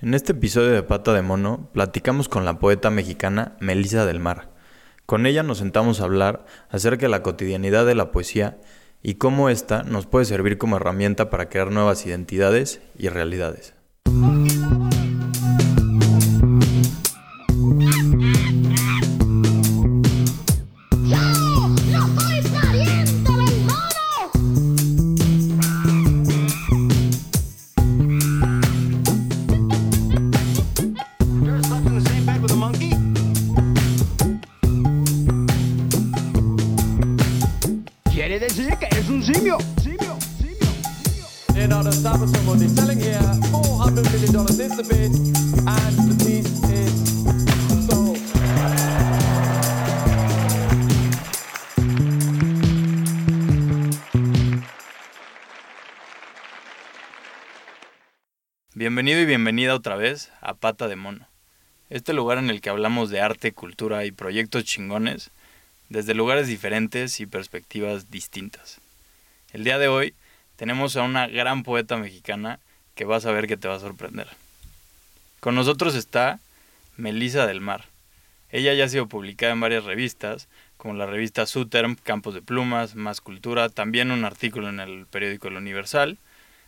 En este episodio de Pata de Mono platicamos con la poeta mexicana Melisa del Mar. Con ella nos sentamos a hablar acerca de la cotidianidad de la poesía y cómo ésta nos puede servir como herramienta para crear nuevas identidades y realidades. Otra vez a Pata de Mono, este lugar en el que hablamos de arte, cultura y proyectos chingones desde lugares diferentes y perspectivas distintas. El día de hoy tenemos a una gran poeta mexicana que vas a ver que te va a sorprender. Con nosotros está Melisa del Mar. Ella ya ha sido publicada en varias revistas, como la revista Suterm, Campos de Plumas, Más Cultura, también un artículo en el periódico El Universal.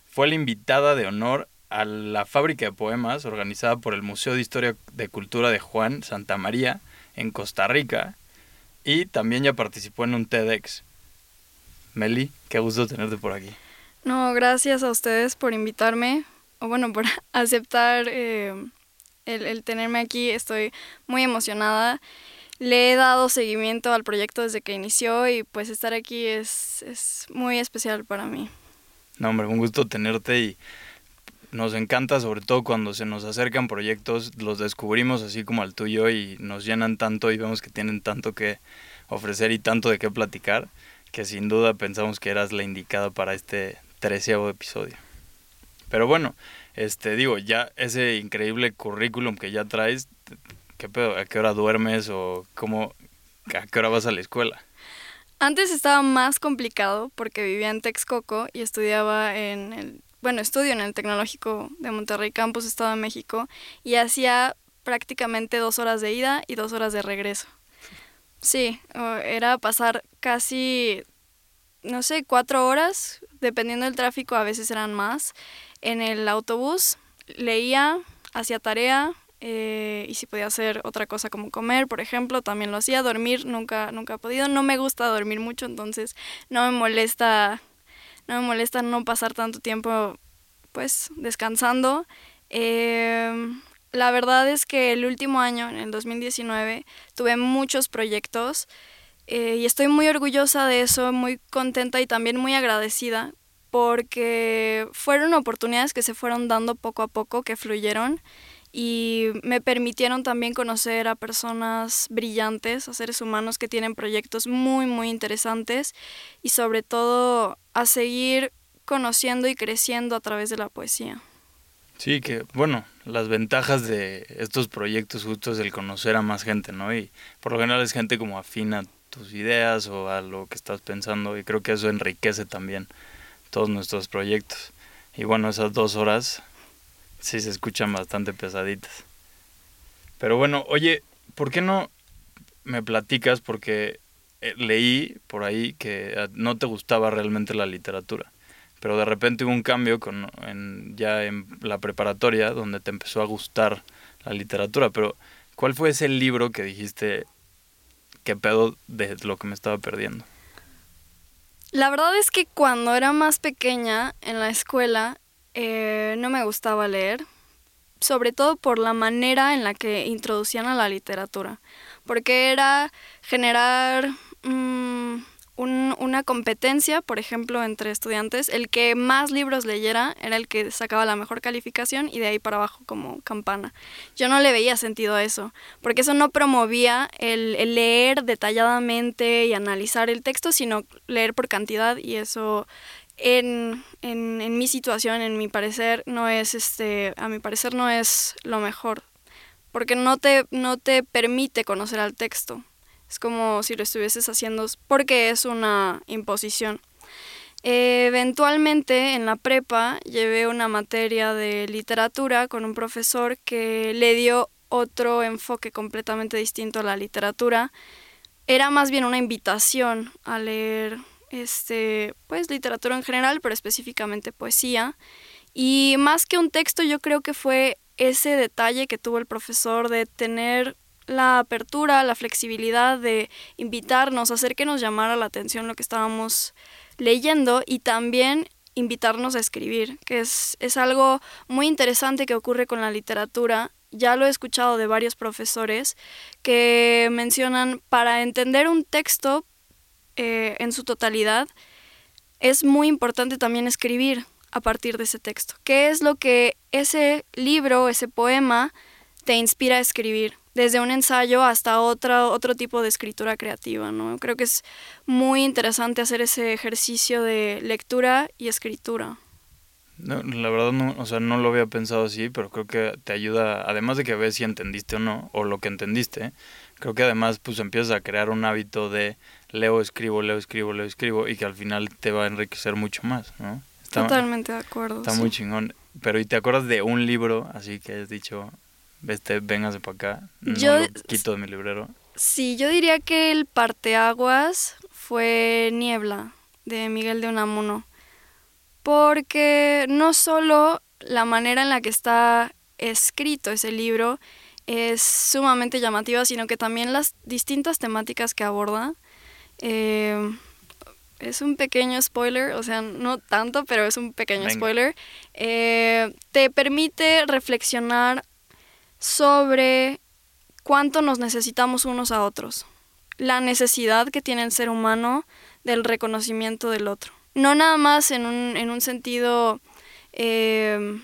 Fue la invitada de honor a la fábrica de poemas organizada por el Museo de Historia de Cultura de Juan Santa María en Costa Rica y también ya participó en un TEDx. Meli, qué gusto tenerte por aquí. No, gracias a ustedes por invitarme, o bueno, por aceptar eh, el, el tenerme aquí. Estoy muy emocionada. Le he dado seguimiento al proyecto desde que inició y pues estar aquí es, es muy especial para mí. No, hombre, un gusto tenerte y nos encanta, sobre todo cuando se nos acercan proyectos, los descubrimos así como al tuyo y nos llenan tanto y vemos que tienen tanto que ofrecer y tanto de qué platicar, que sin duda pensamos que eras la indicada para este treceavo episodio. Pero bueno, este digo, ya ese increíble currículum que ya traes, ¿qué pedo? ¿A qué hora duermes o cómo, a qué hora vas a la escuela? Antes estaba más complicado porque vivía en Texcoco y estudiaba en el bueno, estudio en el Tecnológico de Monterrey Campus, Estado de México, y hacía prácticamente dos horas de ida y dos horas de regreso. Sí, era pasar casi, no sé, cuatro horas, dependiendo del tráfico, a veces eran más, en el autobús, leía, hacía tarea, eh, y si podía hacer otra cosa como comer, por ejemplo, también lo hacía. Dormir nunca, nunca he podido. No me gusta dormir mucho, entonces no me molesta no me molesta no pasar tanto tiempo pues descansando. Em, la verdad es que el último año, en el 2019, tuve muchos proyectos eh, y estoy muy orgullosa de eso, muy contenta y también muy agradecida porque fueron oportunidades que se fueron dando poco a poco, que fluyeron y me permitieron también conocer a personas brillantes, a seres humanos que tienen proyectos muy, muy interesantes y sobre todo a seguir conociendo y creciendo a través de la poesía. Sí, que bueno, las ventajas de estos proyectos justo es el conocer a más gente, ¿no? Y por lo general es gente como afina tus ideas o a lo que estás pensando y creo que eso enriquece también todos nuestros proyectos. Y bueno, esas dos horas sí se escuchan bastante pesaditas. Pero bueno, oye, ¿por qué no me platicas? Porque eh, leí por ahí que ah, no te gustaba realmente la literatura, pero de repente hubo un cambio con, en, ya en la preparatoria donde te empezó a gustar la literatura, pero ¿cuál fue ese libro que dijiste, qué pedo de lo que me estaba perdiendo? La verdad es que cuando era más pequeña en la escuela eh, no me gustaba leer, sobre todo por la manera en la que introducían a la literatura, porque era generar mm, una competencia, por ejemplo, entre estudiantes. El que más libros leyera era el que sacaba la mejor calificación y de ahí para abajo como campana. Yo no le veía sentido a eso, porque eso no promovía el leer detalladamente y analizar el texto, sino leer por cantidad y eso en, en, en, mi situación, en mi parecer, no es este, a mi parecer no es lo mejor, porque no te, no te permite conocer al texto. Es como si lo estuvieses haciendo porque es una imposición. eventualmente en la prepa llevé una materia de literatura con un profesor que le dio otro enfoque completamente distinto a la literatura. Era más bien una invitación a leer este, pues literatura en general, pero específicamente poesía. Y más que un texto, yo creo que fue ese detalle que tuvo el profesor de tener la apertura, la flexibilidad de invitarnos, hacer que nos llamara la atención lo que estábamos leyendo y también invitarnos a escribir, que es, es algo muy interesante que ocurre con la literatura. Ya lo he escuchado de varios profesores que mencionan para entender un texto eh, en su totalidad, es muy importante también escribir a partir de ese texto. ¿Qué es lo que ese libro, ese poema, te inspira a escribir? Desde un ensayo hasta otra, otro tipo de escritura creativa, ¿no? Creo que es muy interesante hacer ese ejercicio de lectura y escritura. No, la verdad no, o sea, no lo había pensado así, pero creo que te ayuda, además de que ves si entendiste o no, o lo que entendiste, creo que además pues empiezas a crear un hábito de leo, escribo, leo, escribo, leo, escribo, y que al final te va a enriquecer mucho más, ¿no? Totalmente de acuerdo. Está muy chingón. Pero ¿y te acuerdas de un libro así que has dicho, este, véngase para acá, no yo, lo quito de mi librero? Sí, yo diría que el parteaguas fue Niebla, de Miguel de Unamuno. Porque no solo la manera en la que está escrito ese libro es sumamente llamativa, sino que también las distintas temáticas que aborda eh, es un pequeño spoiler, o sea, no tanto, pero es un pequeño spoiler. Eh, te permite reflexionar sobre cuánto nos necesitamos unos a otros. La necesidad que tiene el ser humano del reconocimiento del otro. No nada más en un, en un sentido eh,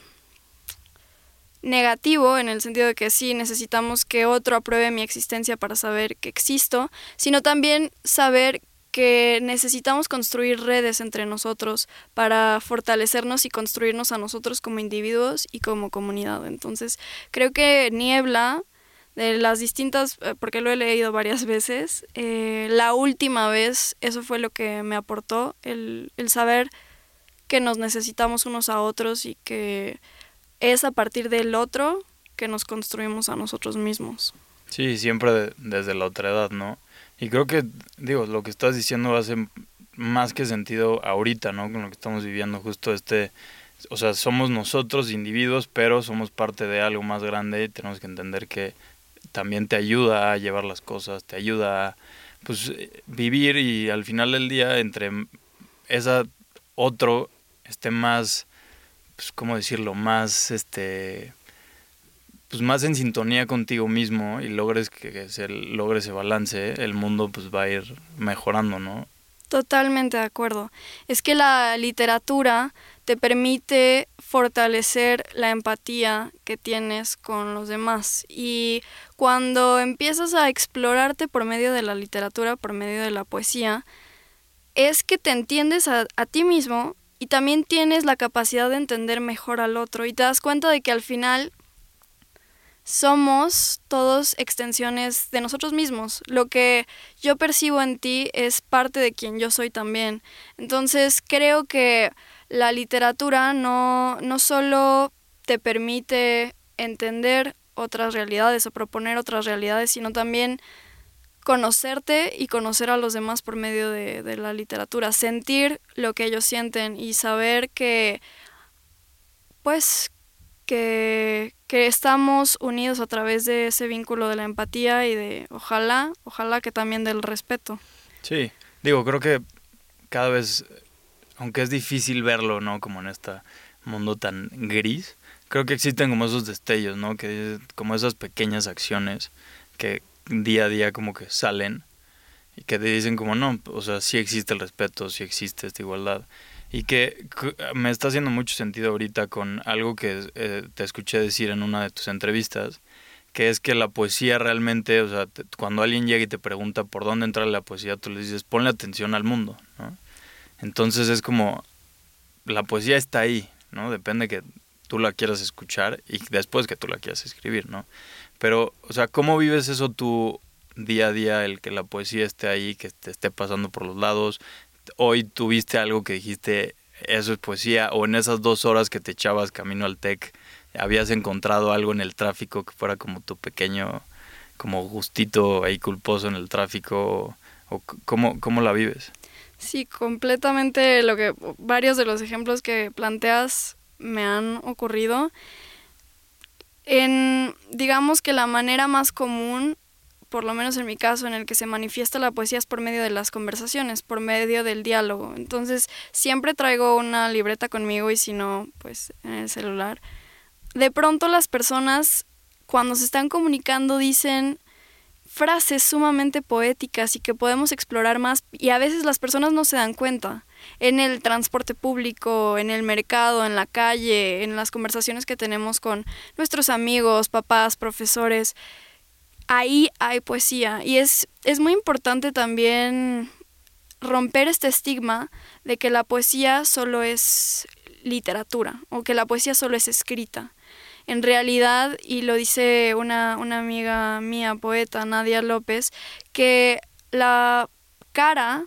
negativo, en el sentido de que sí necesitamos que otro apruebe mi existencia para saber que existo, sino también saber que necesitamos construir redes entre nosotros para fortalecernos y construirnos a nosotros como individuos y como comunidad. Entonces, creo que Niebla, de las distintas, eh, porque lo he leído varias veces, eh, la última vez eso fue lo que me aportó, el, el saber que nos necesitamos unos a otros y que es a partir del otro que nos construimos a nosotros mismos. Sí, siempre desde la otra edad, ¿no? Y creo que, digo, lo que estás diciendo hace más que sentido ahorita, ¿no? Con lo que estamos viviendo, justo este, o sea, somos nosotros individuos, pero somos parte de algo más grande y tenemos que entender que también te ayuda a llevar las cosas, te ayuda a, pues, vivir y al final del día entre esa otro esté más, pues, ¿cómo decirlo? Más, este, pues más en sintonía contigo mismo y logres que se logre ese balance, el mundo pues va a ir mejorando, ¿no? Totalmente de acuerdo. Es que la literatura te permite fortalecer la empatía que tienes con los demás y cuando empiezas a explorarte por medio de la literatura, por medio de la poesía, es que te entiendes a, a ti mismo y también tienes la capacidad de entender mejor al otro y te das cuenta de que al final somos todos extensiones de nosotros mismos. Lo que yo percibo en ti es parte de quien yo soy también. Entonces creo que la literatura no, no solo te permite entender otras realidades o proponer otras realidades, sino también conocerte y conocer a los demás por medio de, de la literatura, sentir lo que ellos sienten y saber que pues que, que estamos unidos a través de ese vínculo de la empatía y de ojalá, ojalá que también del respeto. Sí, digo, creo que cada vez, aunque es difícil verlo, ¿no? Como en este mundo tan gris, creo que existen como esos destellos, ¿no? Que como esas pequeñas acciones que día a día como que salen y que te dicen como no, o sea, sí existe el respeto, sí existe esta igualdad y que me está haciendo mucho sentido ahorita con algo que eh, te escuché decir en una de tus entrevistas, que es que la poesía realmente, o sea, cuando alguien llega y te pregunta por dónde entra la poesía, tú le dices, ponle atención al mundo, ¿no? Entonces es como, la poesía está ahí, ¿no? Depende que tú la quieras escuchar y después que tú la quieras escribir, ¿no? Pero, o sea, ¿cómo vives eso tú día a día, el que la poesía esté ahí, que te esté pasando por los lados, hoy tuviste algo que dijiste, eso es poesía, o en esas dos horas que te echabas camino al TEC, habías encontrado algo en el tráfico que fuera como tu pequeño, como gustito ahí culposo en el tráfico, o, cómo, cómo la vives. Sí, completamente lo que varios de los ejemplos que planteas me han ocurrido. En digamos que la manera más común por lo menos en mi caso, en el que se manifiesta la poesía es por medio de las conversaciones, por medio del diálogo. Entonces, siempre traigo una libreta conmigo y si no, pues en el celular. De pronto las personas, cuando se están comunicando, dicen frases sumamente poéticas y que podemos explorar más y a veces las personas no se dan cuenta. En el transporte público, en el mercado, en la calle, en las conversaciones que tenemos con nuestros amigos, papás, profesores ahí hay poesía. Y es, es muy importante también romper este estigma de que la poesía solo es literatura o que la poesía solo es escrita. En realidad, y lo dice una, una amiga mía, poeta, Nadia López, que la cara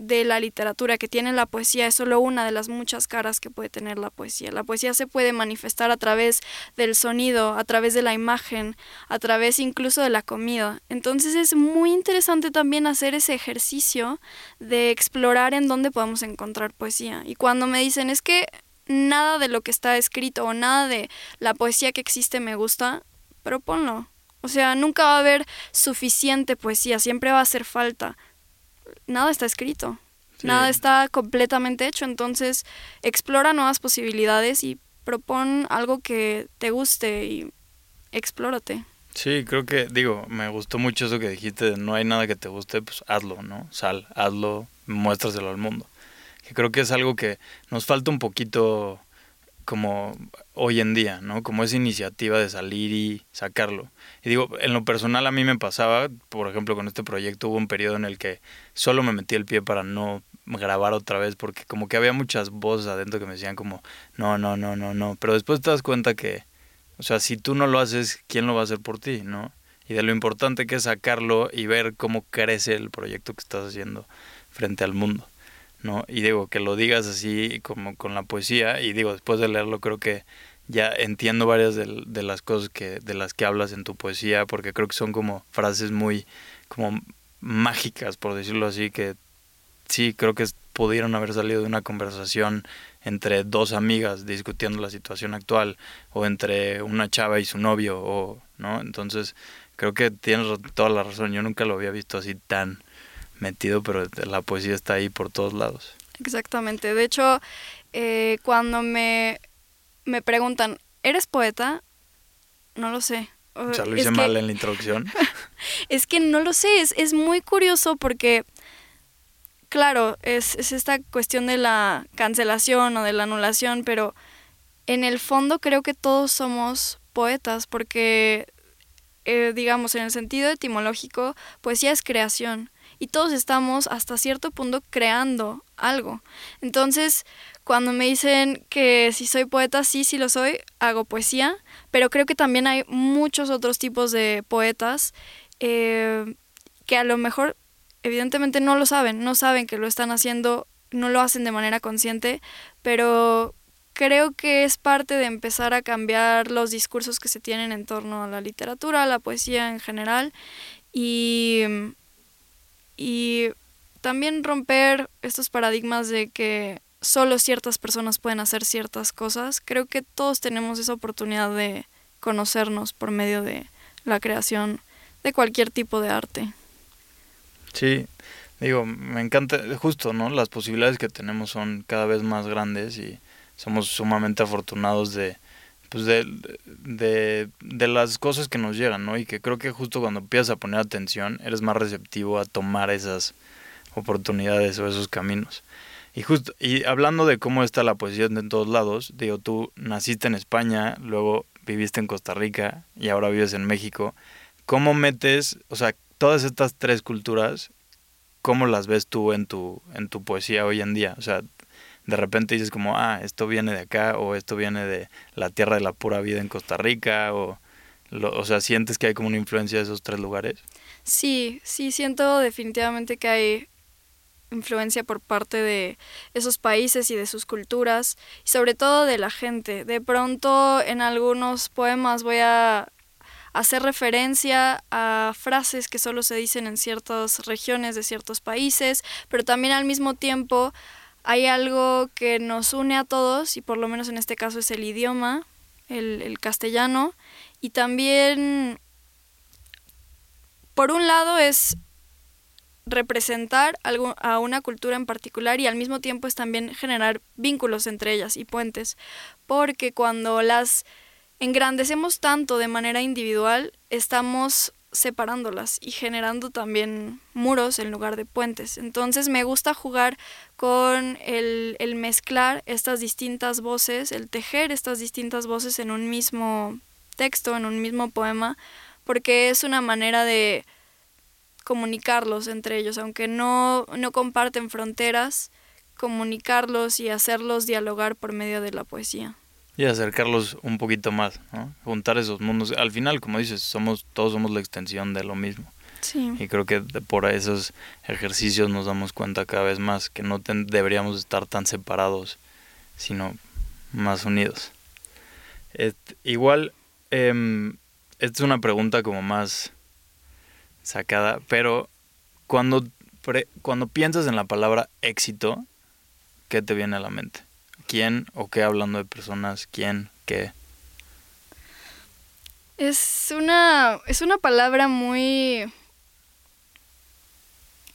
de la literatura que tiene la poesía es solo una de las muchas caras que puede tener la poesía. La poesía se puede manifestar a través del sonido, a través de la imagen, a través incluso de la comida. Entonces es muy interesante también hacer ese ejercicio de explorar en dónde podemos encontrar poesía. Y cuando me dicen es que nada de lo que está escrito o nada de la poesía que existe me gusta, proponlo. O sea, nunca va a haber suficiente poesía, siempre va a hacer falta nada está escrito, nada está completamente hecho, entonces explora nuevas posibilidades y propon algo que te guste y explórate. Sí, creo que, digo, me gustó mucho eso que dijiste, de no hay nada que te guste, pues hazlo, ¿no? Sal, hazlo, muéstraselo al mundo. Que creo que es algo que nos falta un poquito como hoy en día, ¿no? Como esa iniciativa de salir y sacarlo. Y digo, en lo personal a mí me pasaba, por ejemplo, con este proyecto hubo un periodo en el que solo me metí el pie para no grabar otra vez porque como que había muchas voces adentro que me decían como, no, no, no, no, no. Pero después te das cuenta que, o sea, si tú no lo haces, ¿quién lo va a hacer por ti, no? Y de lo importante que es sacarlo y ver cómo crece el proyecto que estás haciendo frente al mundo. ¿No? Y digo, que lo digas así como con la poesía, y digo, después de leerlo creo que ya entiendo varias de, las cosas que, de las que hablas en tu poesía, porque creo que son como frases muy como mágicas, por decirlo así, que sí, creo que pudieron haber salido de una conversación entre dos amigas discutiendo la situación actual, o entre una chava y su novio, o, ¿no? Entonces, creo que tienes toda la razón, yo nunca lo había visto así tan metido, pero la poesía está ahí por todos lados. Exactamente. De hecho, eh, cuando me, me preguntan, ¿eres poeta? No lo sé. O sea, lo hice mal en la introducción. es que no lo sé, es, es muy curioso porque, claro, es, es esta cuestión de la cancelación o de la anulación, pero en el fondo creo que todos somos poetas porque, eh, digamos, en el sentido etimológico, poesía es creación y todos estamos hasta cierto punto creando algo. Entonces, cuando me dicen que si soy poeta, sí, sí lo soy, hago poesía, pero creo que también hay muchos otros tipos de poetas eh, que a lo mejor evidentemente no lo saben, no saben que lo están haciendo, no lo hacen de manera consciente, pero creo que es parte de empezar a cambiar los discursos que se tienen en torno a la literatura, a la poesía en general y y también romper estos paradigmas de que solo ciertas personas pueden hacer ciertas cosas. Creo que todos tenemos esa oportunidad de conocernos por medio de la creación de cualquier tipo de arte. Sí, digo, me encanta, justo, ¿no? Las posibilidades que tenemos son cada vez más grandes y somos sumamente afortunados de, pues de, de, de, las cosas que nos llegan, ¿no? Y que creo que justo cuando empiezas a poner atención, eres más receptivo a tomar esas oportunidades o esos caminos. Y justo, y hablando de cómo está la poesía en todos lados, digo, tú naciste en España, luego viviste en Costa Rica y ahora vives en México. ¿Cómo metes, o sea, todas estas tres culturas, cómo las ves tú en tu, en tu poesía hoy en día? O sea, de repente dices como, ah, esto viene de acá o esto viene de la tierra de la pura vida en Costa Rica o, o sea, ¿sientes que hay como una influencia de esos tres lugares? Sí, sí, siento definitivamente que hay influencia por parte de esos países y de sus culturas, y sobre todo de la gente. De pronto en algunos poemas voy a hacer referencia a frases que solo se dicen en ciertas regiones de ciertos países, pero también al mismo tiempo hay algo que nos une a todos, y por lo menos en este caso es el idioma, el, el castellano, y también, por un lado, es representar algo, a una cultura en particular y al mismo tiempo es también generar vínculos entre ellas y puentes, porque cuando las engrandecemos tanto de manera individual, estamos separándolas y generando también muros en lugar de puentes. Entonces me gusta jugar con el, el, mezclar estas distintas voces, el tejer estas distintas voces en un mismo texto, en un mismo poema, porque es una manera de comunicarlos entre ellos, aunque no, no comparten fronteras, comunicarlos y hacerlos dialogar por medio de la poesía. Y acercarlos un poquito más, ¿no? juntar esos mundos. Al final, como dices, somos todos somos la extensión de lo mismo. Sí. Y creo que por esos ejercicios nos damos cuenta cada vez más que no deberíamos estar tan separados, sino más unidos. igual, eh, esta es una pregunta como más sacada, pero cuando, cuando piensas en la palabra éxito, ¿qué te viene a la mente? ¿Quién o qué hablando de personas? ¿Quién? ¿Qué? Es una, es una palabra muy,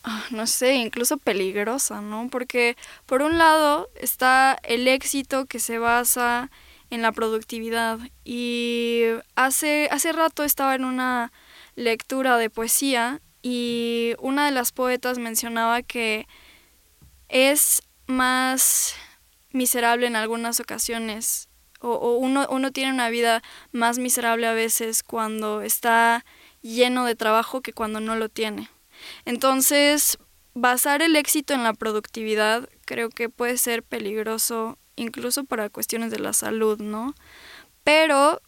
ah, no sé, incluso peligrosa, ¿no? Porque por un lado está el éxito que se basa en la productividad y hace, hace rato estaba en una lectura de poesía y una de las poetas mencionaba que es más miserable en algunas ocasiones o, uno, uno tiene una vida más miserable a veces cuando está lleno de trabajo que cuando no lo tiene. Entonces, basar el éxito en la productividad creo que puede ser peligroso incluso para cuestiones de la salud, ¿no? Pero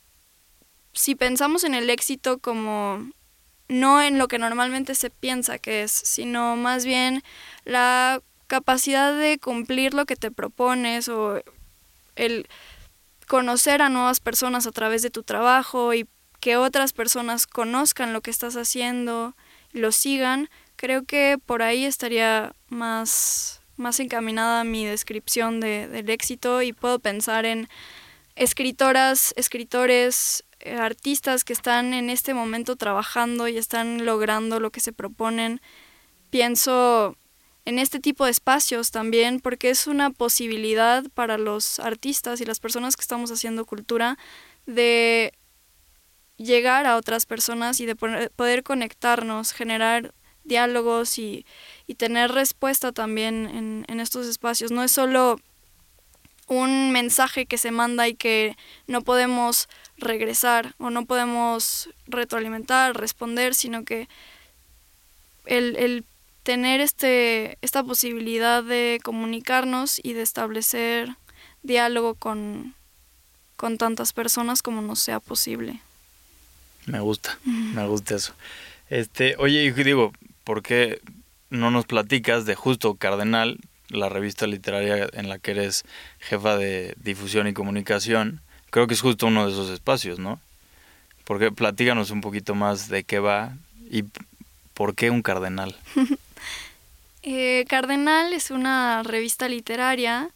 si pensamos en el éxito como no en lo que normalmente se piensa que es, sino más bien la capacidad de cumplir lo que te propones o el conocer a nuevas personas a través de tu trabajo y que otras personas conozcan lo que estás haciendo, lo sigan, creo que por ahí estaría más, más encaminada mi descripción de, del éxito y puedo pensar en escritoras, escritores, eh, artistas que están en este momento trabajando y están logrando lo que se proponen. Pienso en este tipo de espacios también porque es una posibilidad para los artistas y las personas que estamos haciendo cultura de llegar a otras personas y de poder conectarnos, generar diálogos y, y tener respuesta también en, en estos espacios. No es solo un mensaje que se manda y que no podemos regresar o no podemos retroalimentar, responder, sino que el, el tener este, esta posibilidad de comunicarnos y de establecer diálogo con, con tantas personas como nos sea posible. Me gusta, me gusta eso. Este, oye, y digo, ¿por qué no nos platicas de justo Cardenal, la revista literaria en la que eres jefa de difusión y comunicación? creo que es justo uno de esos espacios, ¿no? Porque platíganos un poquito más de qué va y por qué un cardenal. eh, cardenal es una revista literaria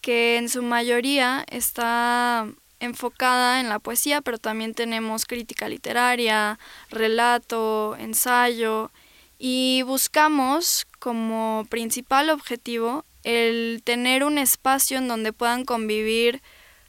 que en su mayoría está enfocada en la poesía, pero también tenemos crítica literaria, relato, ensayo, y buscamos como principal objetivo el tener un espacio en donde puedan convivir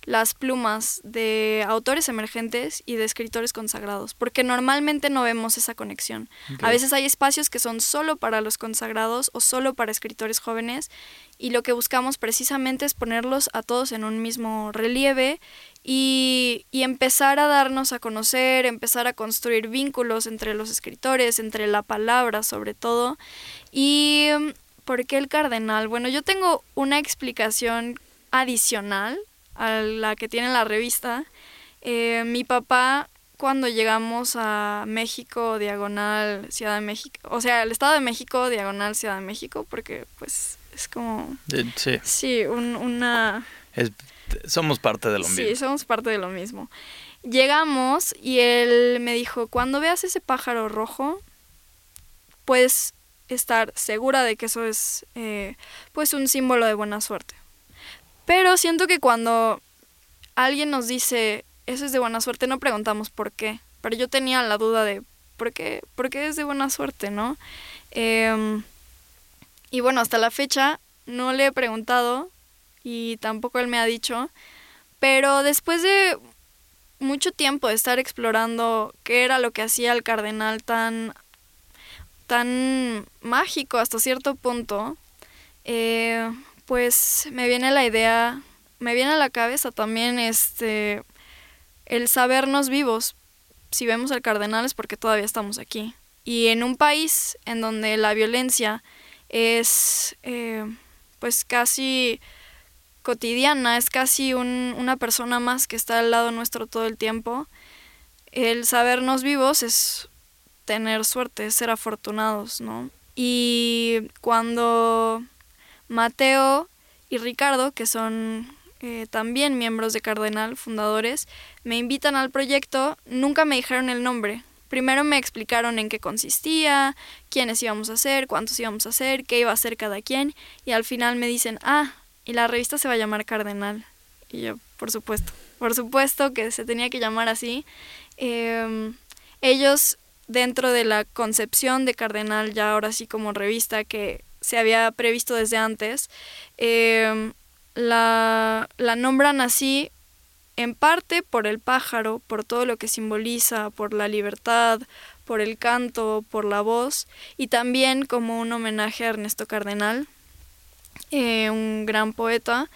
las plumas de autores emergentes y de escritores consagrados, porque normalmente no vemos esa conexión. A veces hay espacios que son solo para los consagrados o solo para escritores jóvenes y lo que buscamos precisamente es ponerlos a todos en un mismo relieve y, y empezar a darnos a conocer, empezar a construir vínculos entre los escritores, entre la palabra sobre todo. ¿Y por qué el cardenal? Bueno, yo tengo una explicación adicional a la que tiene la revista. Eh, mi papá, cuando llegamos a México, diagonal, Ciudad de México. O sea, el Estado de México, diagonal, Ciudad de México, porque pues es como... Sí. Sí, una... somos parte de lo mismo. Sí, somos parte de lo mismo. Llegamos y él me dijo, cuando veas ese pájaro rojo, puedes estar segura de que eso es eh, pues un símbolo de buena suerte. Pero siento que cuando alguien nos dice eso es de buena suerte, no preguntamos por qué. Pero yo tenía la duda de por qué, por qué es de buena suerte, ¿no? Em, y bueno, hasta la fecha no le he preguntado y tampoco él me ha dicho. Pero después de mucho tiempo de estar explorando qué era lo que hacía el cardenal tan, tan mágico hasta cierto punto, eh, pues me viene la idea, me viene a la cabeza también este el sabernos vivos. Si vemos al cardenal es porque todavía estamos aquí. Y en un país en donde la violencia es eh, pues casi cotidiana, es casi un, una persona más que está al lado nuestro todo el tiempo, el sabernos vivos es tener suerte, es ser afortunados, ¿no? Y cuando Mateo y Ricardo, que son eh, también miembros de Cardenal, fundadores, me invitan al proyecto, nunca me dijeron el nombre. Primero me explicaron en qué consistía, quiénes íbamos a hacer, cuántos íbamos a hacer, qué iba a hacer cada quien, y al final me dicen, ah, y la revista se va a llamar Cardenal. Y yo, por supuesto, por supuesto que se tenía que llamar así. Em, ellos, dentro de la concepción de Cardenal, ya ahora sí como revista que se había previsto desde antes, eh, la, la nombran así en parte por el pájaro, por todo lo que simboliza, por la libertad, por el canto, por la voz, y también como un homenaje a Ernesto Cardenal, eh, un gran poeta.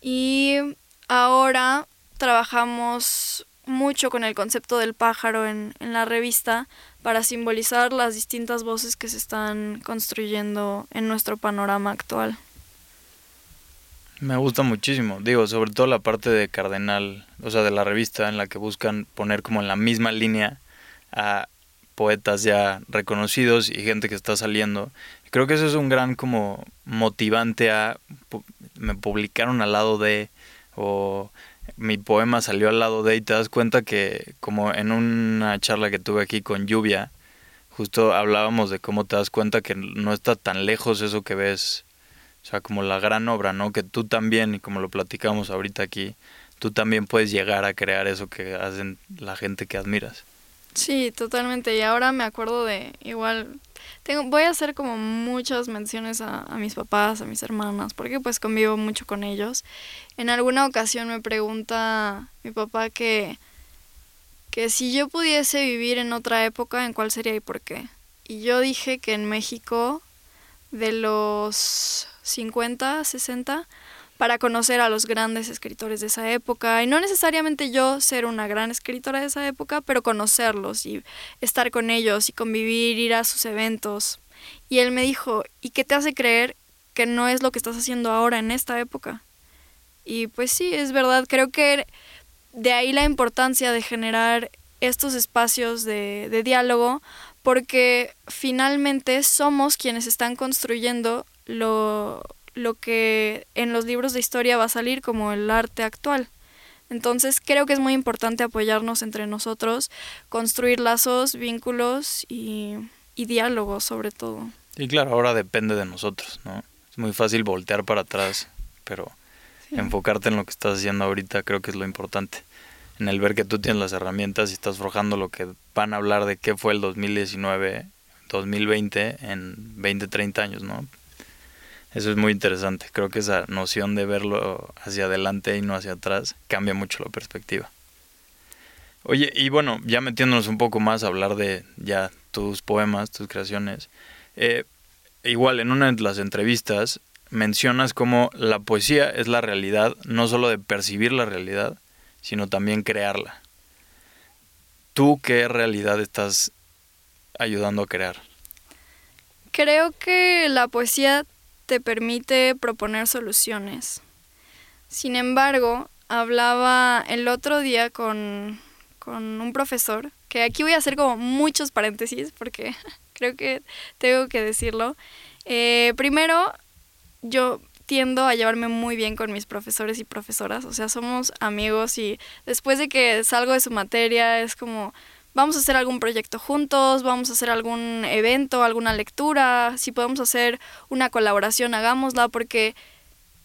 Y ahora trabajamos mucho con el concepto del pájaro en, en la revista para simbolizar las distintas voces que se están construyendo en nuestro panorama actual. Me gusta muchísimo, digo, sobre todo la parte de Cardenal, o sea, de la revista en la que buscan poner como en la misma línea a poetas ya reconocidos y gente que está saliendo. Creo que eso es un gran como motivante a me publicaron al lado de mi poema salió al lado de y te das cuenta que como en una charla que tuve aquí con Lluvia, justo hablábamos de cómo te das cuenta que no está tan lejos eso que ves o sea, como la gran obra, ¿no? Que tú también, y como lo platicamos ahorita aquí, tú también puedes llegar a crear eso que hacen la gente que admiras. Sí, totalmente. Y ahora me acuerdo de igual tengo voy a hacer como muchas menciones a, a, mis papás, a mis hermanas, porque pues convivo mucho con ellos. En alguna ocasión me pregunta mi papá que que si yo pudiese vivir en otra época, ¿en cuál sería y por qué? Y yo dije que en México de los 50, 60, para conocer a los grandes escritores de esa época. Y no necesariamente yo ser una gran escritora de esa época, pero conocerlos y estar con ellos y convivir, ir a sus eventos. Y él me dijo, ¿y qué te hace creer que no es lo que estás haciendo ahora en esta época? Y pues sí, es verdad, creo que de ahí la importancia de generar estos espacios de, de diálogo, porque finalmente somos quienes están construyendo lo, lo que en los libros de historia va a salir como el arte actual. Entonces creo que es muy importante apoyarnos entre nosotros, construir lazos, vínculos y, y diálogos sobre todo. Y claro, ahora depende de nosotros, ¿no? Es muy fácil voltear para atrás, pero enfocarte en lo que estás haciendo ahorita creo que es lo importante. En el ver que tú tienes las herramientas y estás forjando lo que van a hablar de qué fue el 2019, 2020 en 20, 30 años, ¿no? Eso es muy interesante. Creo que esa noción de verlo hacia adelante y no hacia atrás cambia mucho la perspectiva. Oye, y bueno, ya metiéndonos un poco más a hablar de ya tus poemas, tus creaciones. Eh, igual en una de las entrevistas mencionas cómo la poesía es la realidad, no solo de percibir la realidad, sino también crearla. ¿Tú qué realidad estás ayudando a crear? Creo que la poesía te permite proponer soluciones. Sin embargo, hablaba el otro día con, con un profesor, que aquí voy a hacer como muchos paréntesis porque creo que tengo que decirlo. Eh, primero, yo tiendo a llevarme muy bien con mis profesores y profesoras, o sea, somos amigos y después de que salgo de su materia es como, vamos a hacer algún proyecto juntos, vamos a hacer algún evento, alguna lectura, si podemos hacer una colaboración, hagámosla porque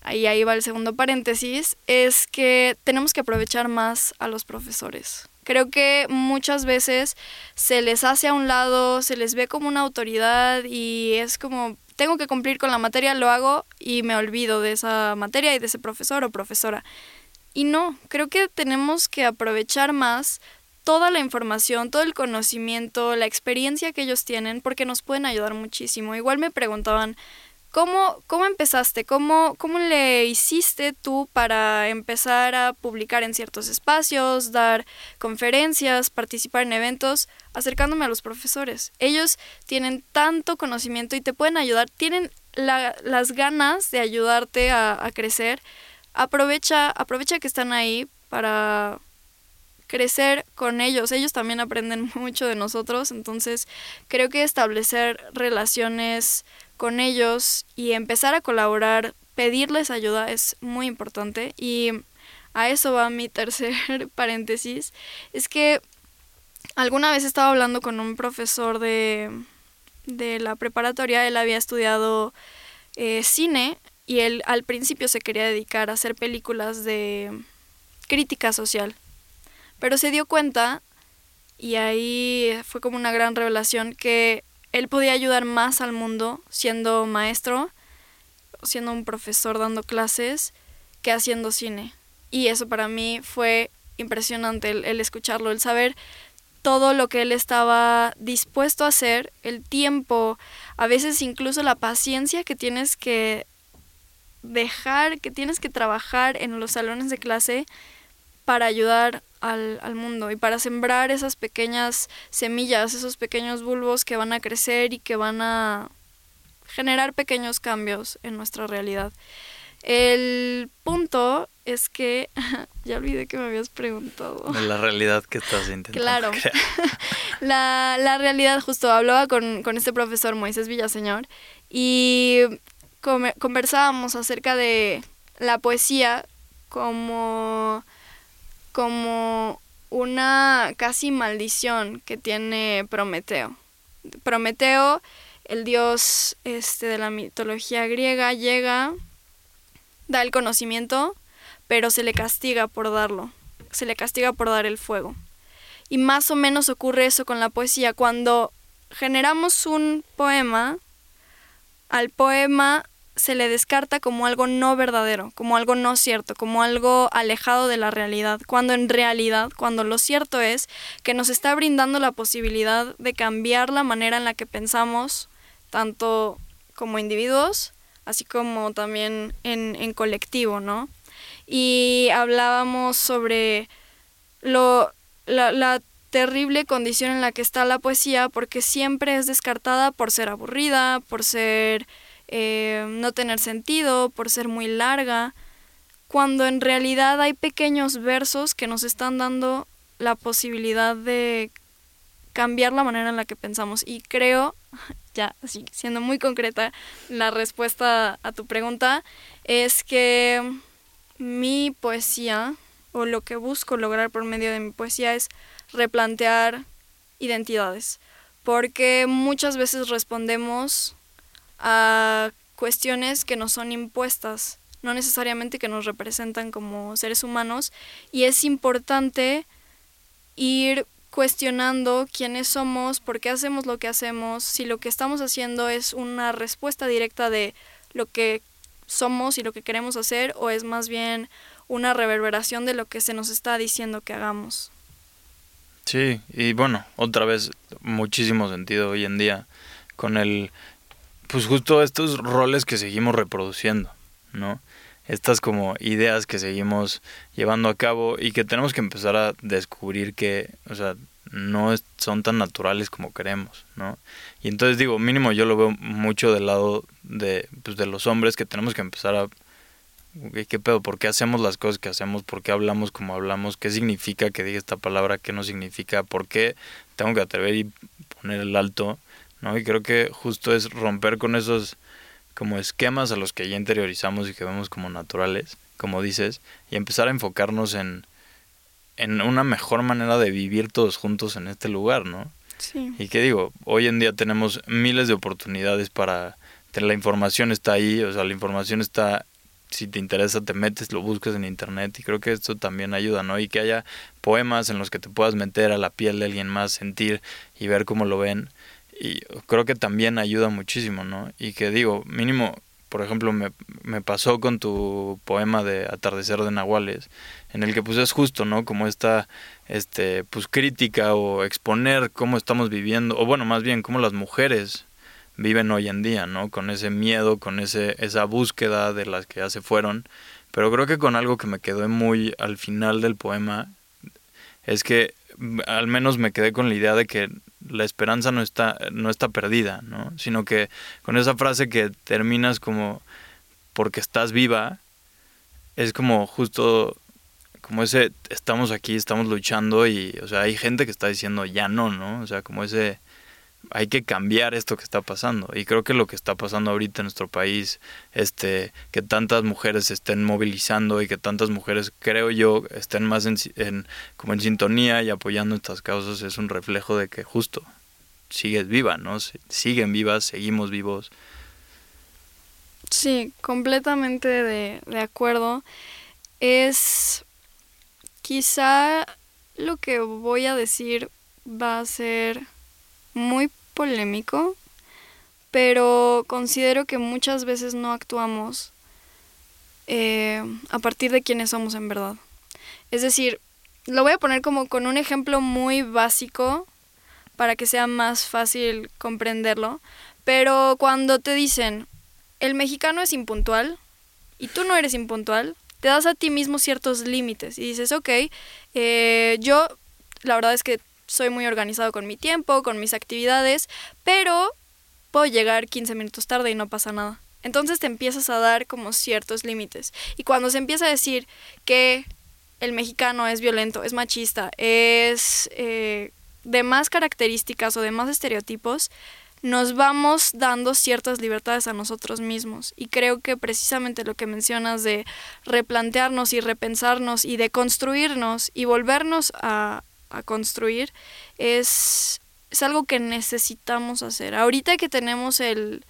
ahí, ahí va el segundo paréntesis, es que tenemos que aprovechar más a los profesores. Creo que muchas veces se les hace a un lado, se les ve como una autoridad y es como, tengo que cumplir con la materia, lo hago y me olvido de esa materia y de ese profesor o profesora. Y no, creo que tenemos que aprovechar más toda la información, todo el conocimiento, la experiencia que ellos tienen, porque nos pueden ayudar muchísimo. Igual me preguntaban, ¿Cómo, ¿Cómo empezaste? ¿Cómo, ¿Cómo le hiciste tú para empezar a publicar en ciertos espacios, dar conferencias, participar en eventos, acercándome a los profesores? Ellos tienen tanto conocimiento y te pueden ayudar, tienen las ganas de ayudarte a, a crecer. Aprovecha, aprovecha que están ahí para crecer con ellos. Ellos también aprenden mucho de nosotros, entonces creo que establecer relaciones con ellos y empezar a colaborar, pedirles ayuda es muy importante y a eso va mi tercer paréntesis. Es que alguna vez estaba hablando con un profesor de, de la preparatoria, él había estudiado eh, cine y él al principio se quería dedicar a hacer películas de crítica social, pero se dio cuenta y ahí fue como una gran revelación que él podía ayudar más al mundo siendo maestro, siendo un profesor dando clases, que haciendo cine. Y eso para mí fue impresionante el, escucharlo, el saber todo lo que él estaba dispuesto a hacer, el tiempo, a veces incluso la paciencia que tienes que dejar, que tienes que trabajar en los salones de clase para ayudar al, al, mundo y para sembrar esas pequeñas semillas, esos pequeños bulbos que van a crecer y que van a generar pequeños cambios en nuestra realidad. El punto es que ya olvidé que me habías preguntado. De la realidad que estás intentando. Claro. la, la, realidad, justo hablaba con, con este profesor Moisés Villaseñor y conversábamos acerca de la poesía como como una casi maldición que tiene Prometeo. Prometeo, el dios este, de la mitología griega, llega, da el conocimiento, pero se le castiga por darlo, se le castiga por dar el fuego. Y más o menos ocurre eso con la poesía. Cuando generamos un poema, al poema se le descarta como algo no verdadero, como algo no cierto, como algo alejado de la realidad, cuando en realidad, cuando lo cierto es que nos está brindando la posibilidad de cambiar la manera en la que pensamos, tanto como individuos, así como también en, en colectivo, ¿no? Y hablábamos sobre lo, la, la terrible condición en la que está la poesía porque siempre es descartada por ser aburrida, por ser eh, no tener sentido, por ser muy larga, cuando en realidad hay pequeños versos que nos están dando la posibilidad de cambiar la manera en la que pensamos. Y creo, ya siendo muy concreta, la respuesta a tu pregunta es que mi poesía, o lo que busco lograr por medio de mi poesía, es replantear identidades. Porque muchas veces respondemos a cuestiones que nos son impuestas, no necesariamente que nos representan como seres humanos, y es importante ir cuestionando quiénes somos, por qué hacemos lo que hacemos, si lo que estamos haciendo es una respuesta directa de lo que somos y lo que queremos hacer, o es más bien una reverberación de lo que se nos está diciendo que hagamos. Sí, y bueno, otra vez, muchísimo sentido hoy en día con el pues justo estos roles que seguimos reproduciendo, ¿no? Estas como ideas que seguimos llevando a cabo y que tenemos que empezar a descubrir que, o sea, no son tan naturales como queremos, ¿no? Y entonces digo, mínimo yo lo veo mucho del lado de, pues, de los hombres que tenemos que empezar a ¿qué pedo? ¿Por qué hacemos las cosas que hacemos? ¿Por qué hablamos como hablamos? ¿Qué significa que diga esta palabra? ¿Qué no significa? ¿Por qué tengo que atrever y poner el alto? ¿No? Y creo que justo es romper con esos como esquemas a los que ya interiorizamos y que vemos como naturales, como dices, y empezar a enfocarnos en, en una mejor manera de vivir todos juntos en este lugar, ¿no? Sí. Y que digo, hoy en día tenemos miles de oportunidades para la información está ahí, o sea, la información está si te interesa te metes, lo buscas en internet y creo que esto también ayuda, ¿no? Y que haya poemas en los que te puedas meter a la piel de alguien más, sentir y ver cómo lo ven. Y creo que también ayuda muchísimo, ¿no? Y que digo, mínimo, por ejemplo, me, me pasó con tu poema de Atardecer de Nahuales, en el que pues es justo, ¿no? Como esta, este, pues crítica o exponer cómo estamos viviendo, o bueno, más bien cómo las mujeres viven hoy en día, ¿no? Con ese miedo, con ese, esa búsqueda de las que ya se fueron. Pero creo que con algo que me quedó muy al final del poema es que mm, al menos me quedé con la idea de que la esperanza no está, no está perdida, ¿no? Sino que con esa frase que terminas como porque estás viva, es como justo como ese estamos aquí, estamos luchando y, o sea, hay gente que está diciendo ya no, ¿no? O sea, como ese hay que cambiar esto que está pasando. Y creo que lo que está pasando ahorita en nuestro país este que tantas mujeres se estén movilizando y que tantas mujeres creo yo estén más en, como en sintonía y apoyando estas causas es un reflejo de que justo sigues viva no siguen vivas seguimos vivos. Sí completamente de, de acuerdo. Es quizá lo que voy a decir va a ser muy polémico, pero considero que muchas veces no actuamos eh, a partir de quienes somos en verdad. Es decir, lo voy a poner como con un ejemplo muy básico para que sea más fácil comprenderlo, pero cuando te dicen, el mexicano es impuntual y tú no eres impuntual, te das a ti mismo ciertos límites y dices, ok, eh, yo la verdad es que soy muy organizado con mi tiempo, con mis actividades, pero puedo llegar 15 minutos tarde y no pasa nada. Entonces te empiezas a dar como ciertos límites. Y cuando se empieza a decir que el mexicano es violento, es machista, es eh, de más características o de más estereotipos, nos vamos dando ciertas libertades a nosotros mismos. Y creo que precisamente lo que mencionas de replantearnos y repensarnos y de construirnos y volvernos a, a construir es, es algo que necesitamos hacer. Ahorita que tenemos el,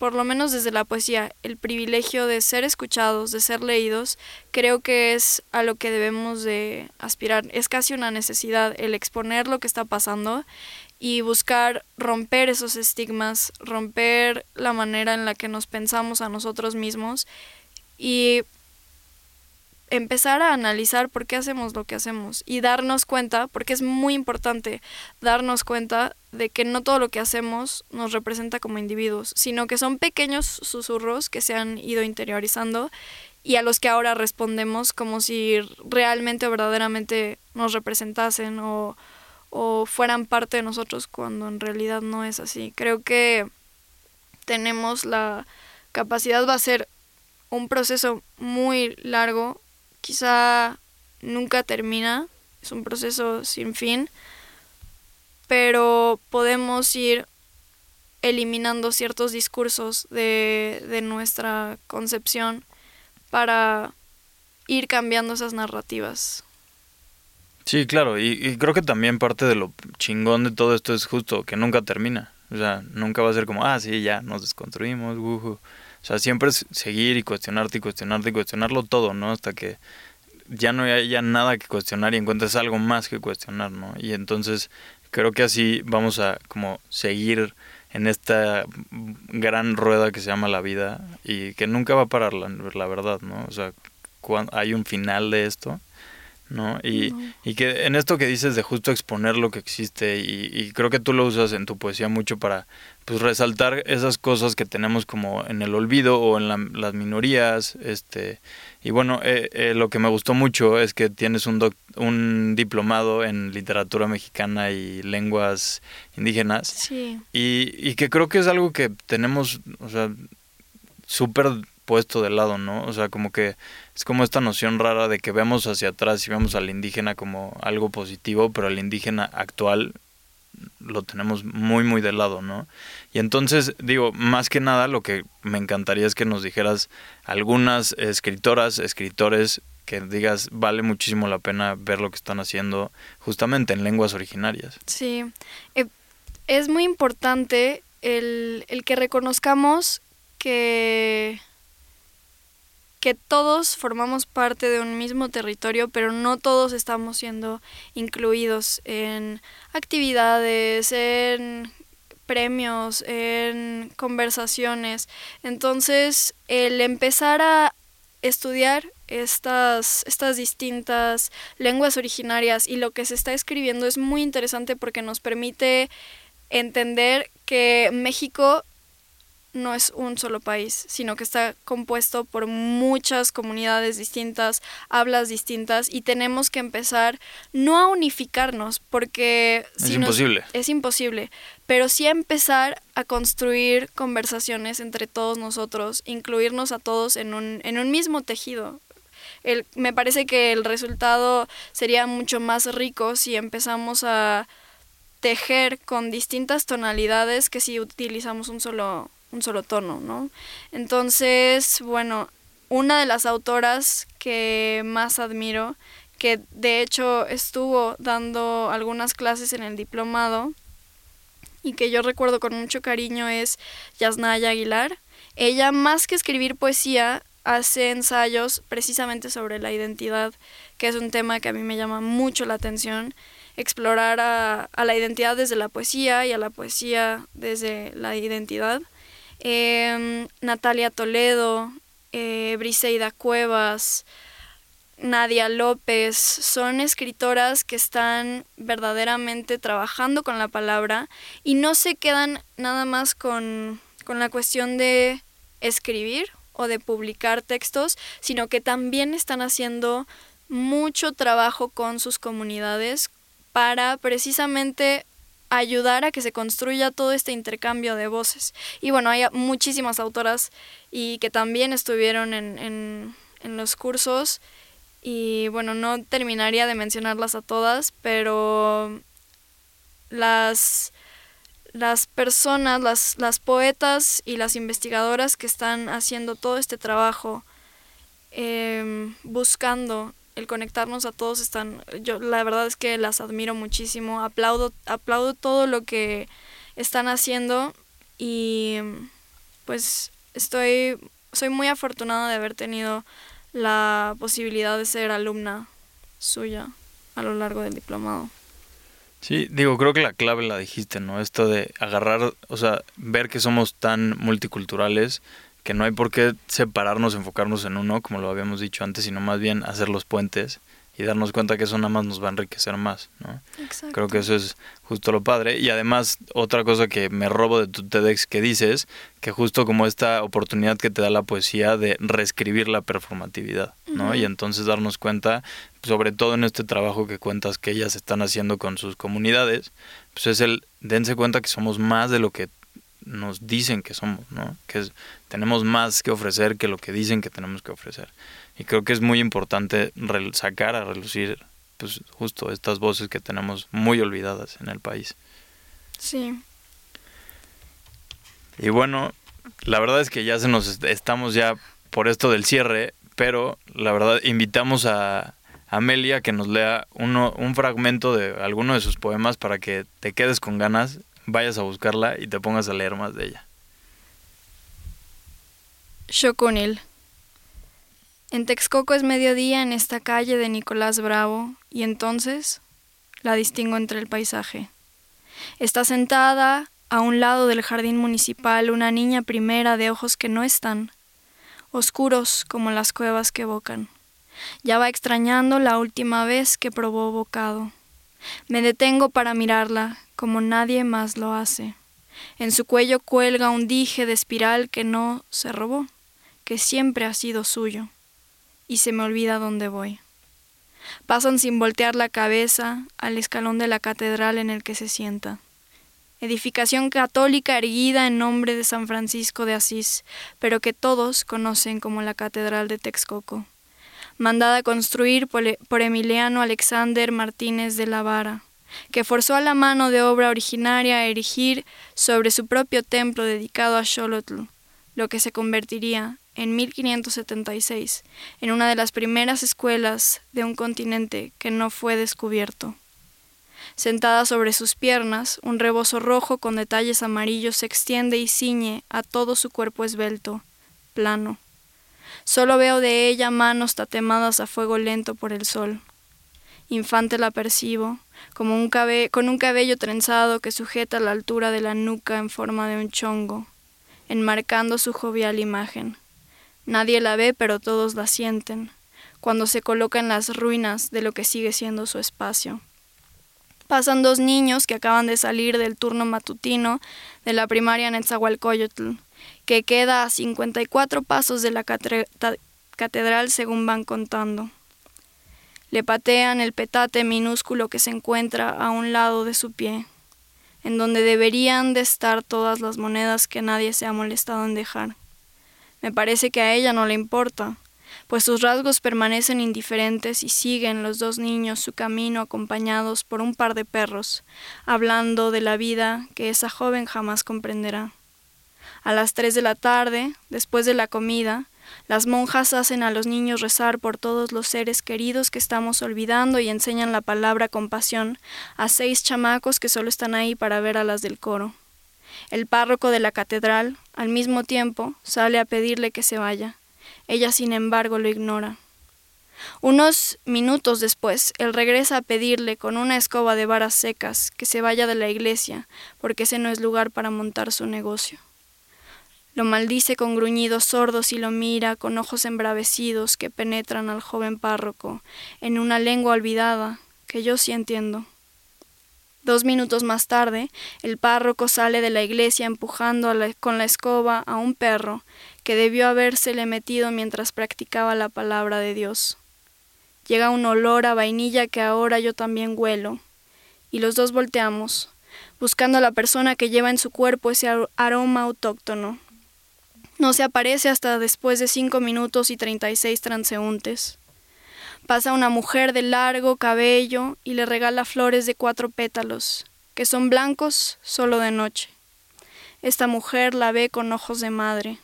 por lo menos desde la poesía, el privilegio de ser escuchados, de ser leídos, creo que es a lo que debemos de aspirar. Es casi una necesidad el exponer lo que está pasando y buscar romper esos estigmas, romper la manera en la que nos pensamos a nosotros mismos y empezar a analizar por qué hacemos lo que hacemos y darnos cuenta, porque es muy importante darnos cuenta de que no todo lo que hacemos nos representa como individuos, sino que son pequeños susurros que se han ido interiorizando y a los que ahora respondemos como si realmente o verdaderamente nos representasen o, o fueran parte de nosotros cuando en realidad no es así. Creo que tenemos la capacidad, va a ser un proceso muy largo quizá nunca termina, es un proceso sin fin, pero podemos ir eliminando ciertos discursos de, de nuestra concepción para ir cambiando esas narrativas. Sí, claro, y, creo que también parte de lo chingón de todo esto es justo que nunca termina. O sea, nunca va a ser como, ah, sí, ya, nos desconstruimos, uh o sea, siempre es seguir y cuestionarte y cuestionarte y cuestionarlo todo, ¿no? Hasta que ya no haya nada que cuestionar y encuentres algo más que cuestionar, ¿no? Y entonces creo que así vamos a como seguir en esta gran rueda que se llama la vida y que nunca va a parar, la, la verdad, ¿no? O sea, hay un final de esto ¿no? Y, y, que en esto que dices de justo exponer lo que existe y, y, creo que tú lo usas en tu poesía mucho para pues resaltar esas cosas que tenemos como en el olvido o en las minorías, este y bueno, eh, eh, lo que me gustó mucho es que tienes un, un diplomado en literatura mexicana y lenguas indígenas sí. y, y que creo que es algo que tenemos, o sea, súper puesto de lado, ¿no? O sea, como que es como esta noción rara de que vemos hacia atrás y vemos al indígena como algo positivo, pero al indígena actual lo tenemos muy muy de lado, ¿no? Y entonces digo, más que nada lo que me encantaría es que nos dijeras algunas escritoras, escritores que digas vale muchísimo la pena ver lo que están haciendo justamente en lenguas originarias. Sí, eh, es muy importante el, el que reconozcamos que que todos formamos parte de un mismo territorio, pero no todos estamos siendo incluidos en actividades, en premios, en conversaciones. Entonces, el empezar a estudiar estas, estas distintas lenguas originarias y lo que se está escribiendo es muy interesante porque nos permite entender que México no es un solo país, sino que está compuesto por muchas comunidades distintas, hablas distintas y tenemos que empezar no a unificarnos porque es imposible. es imposible, pero sí a empezar a construir conversaciones entre todos nosotros, incluirnos a todos en un, en un mismo tejido. El, me parece que el resultado sería mucho más rico si empezamos a tejer con distintas tonalidades que si utilizamos un solo un solo tono, ¿no? Entonces, bueno, una de las autoras que más admiro, que de hecho estuvo dando algunas clases en el diplomado y que yo recuerdo con mucho cariño es Yasnaya Aguilar. Ella, más que escribir poesía, hace ensayos precisamente sobre la identidad, que es un tema que a mí me llama mucho la atención, explorar a, a la identidad desde la poesía y a la poesía desde la identidad. Em, Natalia Toledo, eh, Briseida Cuevas, Nadia López, son escritoras que están verdaderamente trabajando con la palabra y no se quedan nada más con, con la cuestión de escribir o de publicar textos, sino que también están haciendo mucho trabajo con sus comunidades para precisamente ayudar a que se construya todo este intercambio de voces. Y bueno, hay muchísimas autoras y que también estuvieron en, en, en los cursos y bueno, no terminaría de mencionarlas a todas, pero las, las personas, las, las poetas y las investigadoras que están haciendo todo este trabajo em, buscando el conectarnos a todos están yo la verdad es que las admiro muchísimo aplaudo aplaudo todo lo que están haciendo y pues estoy soy muy afortunada de haber tenido la posibilidad de ser alumna suya a lo largo del diplomado. Sí, digo, creo que la clave la dijiste, ¿no? Esto de agarrar, o sea, ver que somos tan multiculturales que no hay por qué separarnos, enfocarnos en uno, como lo habíamos dicho antes, sino más bien hacer los puentes y darnos cuenta que eso nada más nos va a enriquecer más, ¿no? Exacto. Creo que eso es justo lo padre. Y además, otra cosa que me robo de tu TEDx que dices, que justo como esta oportunidad que te da la poesía de reescribir la performatividad, ¿no? Y entonces darnos cuenta, sobre todo en este trabajo que cuentas que ellas están haciendo con sus comunidades, pues es el dense cuenta que somos más de lo que nos dicen que somos, ¿no? Que tenemos más que ofrecer que lo que dicen que tenemos que ofrecer. Y creo que es muy importante sacar a relucir, pues justo estas voces que tenemos muy olvidadas en el país. Sí. Y bueno, la verdad es que ya se nos estamos ya por esto del cierre, pero la verdad invitamos a Amelia que nos lea uno, un fragmento de alguno de sus poemas para que te quedes con ganas vayas a buscarla y te pongas a leer más de ella. Shokunil. En Texcoco es mediodía en esta calle de Nicolás Bravo y entonces la distingo entre el paisaje. Está sentada a un lado del jardín municipal una niña primera de ojos que no están, oscuros como las cuevas que evocan. Ya va extrañando la última vez que probó bocado. Me detengo para mirarla, como nadie más lo hace. En su cuello cuelga un dije de espiral que no se robó, que siempre ha sido suyo, y se me olvida dónde voy. Pasan sin voltear la cabeza al escalón de la catedral en el que se sienta. edificación católica erguida en nombre de San Francisco de Asís, pero que todos conocen como la Catedral de Texcoco, mandada construir por Emiliano Alexander Martínez de la Vara, que forzó a la mano de obra originaria a erigir sobre su propio templo dedicado a Xolotl, lo que se convertiría en 1576 en una de las primeras escuelas de un continente que no fue descubierto. Sentada sobre sus piernas, un rebozo rojo con detalles amarillos se extiende y ciñe a todo su cuerpo esbelto, plano. Solo veo de ella manos tatemadas a fuego lento por el sol. Infante la percibo, como un con un cabello trenzado que sujeta a la altura de la nuca en forma de un chongo, enmarcando su jovial imagen. Nadie la ve, pero todos la sienten, cuando se coloca en las ruinas de lo que sigue siendo su espacio. Pasan dos niños que acaban de salir del turno matutino de la primaria en Etzahualcoyotl, que queda a 54 pasos de la catedral según van contando. Le patean el petate minúsculo que se encuentra a un lado de su pie, en donde deberían de estar todas las monedas que nadie se ha molestado en dejar. Me parece que a ella no le importa, pues sus rasgos permanecen indiferentes y siguen los dos niños su camino acompañados por un par de perros, hablando de la vida que esa joven jamás comprenderá. A las tres de la tarde, después de la comida, las monjas hacen a los niños rezar por todos los seres queridos que estamos olvidando y enseñan la palabra compasión a seis chamacos que solo están ahí para ver a las del coro. El párroco de la catedral, al mismo tiempo, sale a pedirle que se vaya. Ella, sin embargo, lo ignora. Unos minutos después, él regresa a pedirle con una escoba de varas secas que se vaya de la iglesia, porque ese no es lugar para montar su negocio. Lo maldice con gruñidos sordos y lo mira con ojos embravecidos que penetran al joven párroco en una lengua olvidada que yo sí entiendo. Dos minutos más tarde, el párroco sale de la iglesia empujando con la escoba a un perro que debió habérsele metido mientras practicaba la palabra de Dios. Llega un olor a vainilla que ahora yo también huelo, y los dos volteamos, buscando a la persona que lleva en su cuerpo ese aroma autóctono. No se aparece hasta después de cinco minutos y treinta y seis transeúntes. Pasa una mujer de largo cabello y le regala flores de cuatro pétalos, que son blancos solo de noche. Esta mujer la ve con ojos de madre.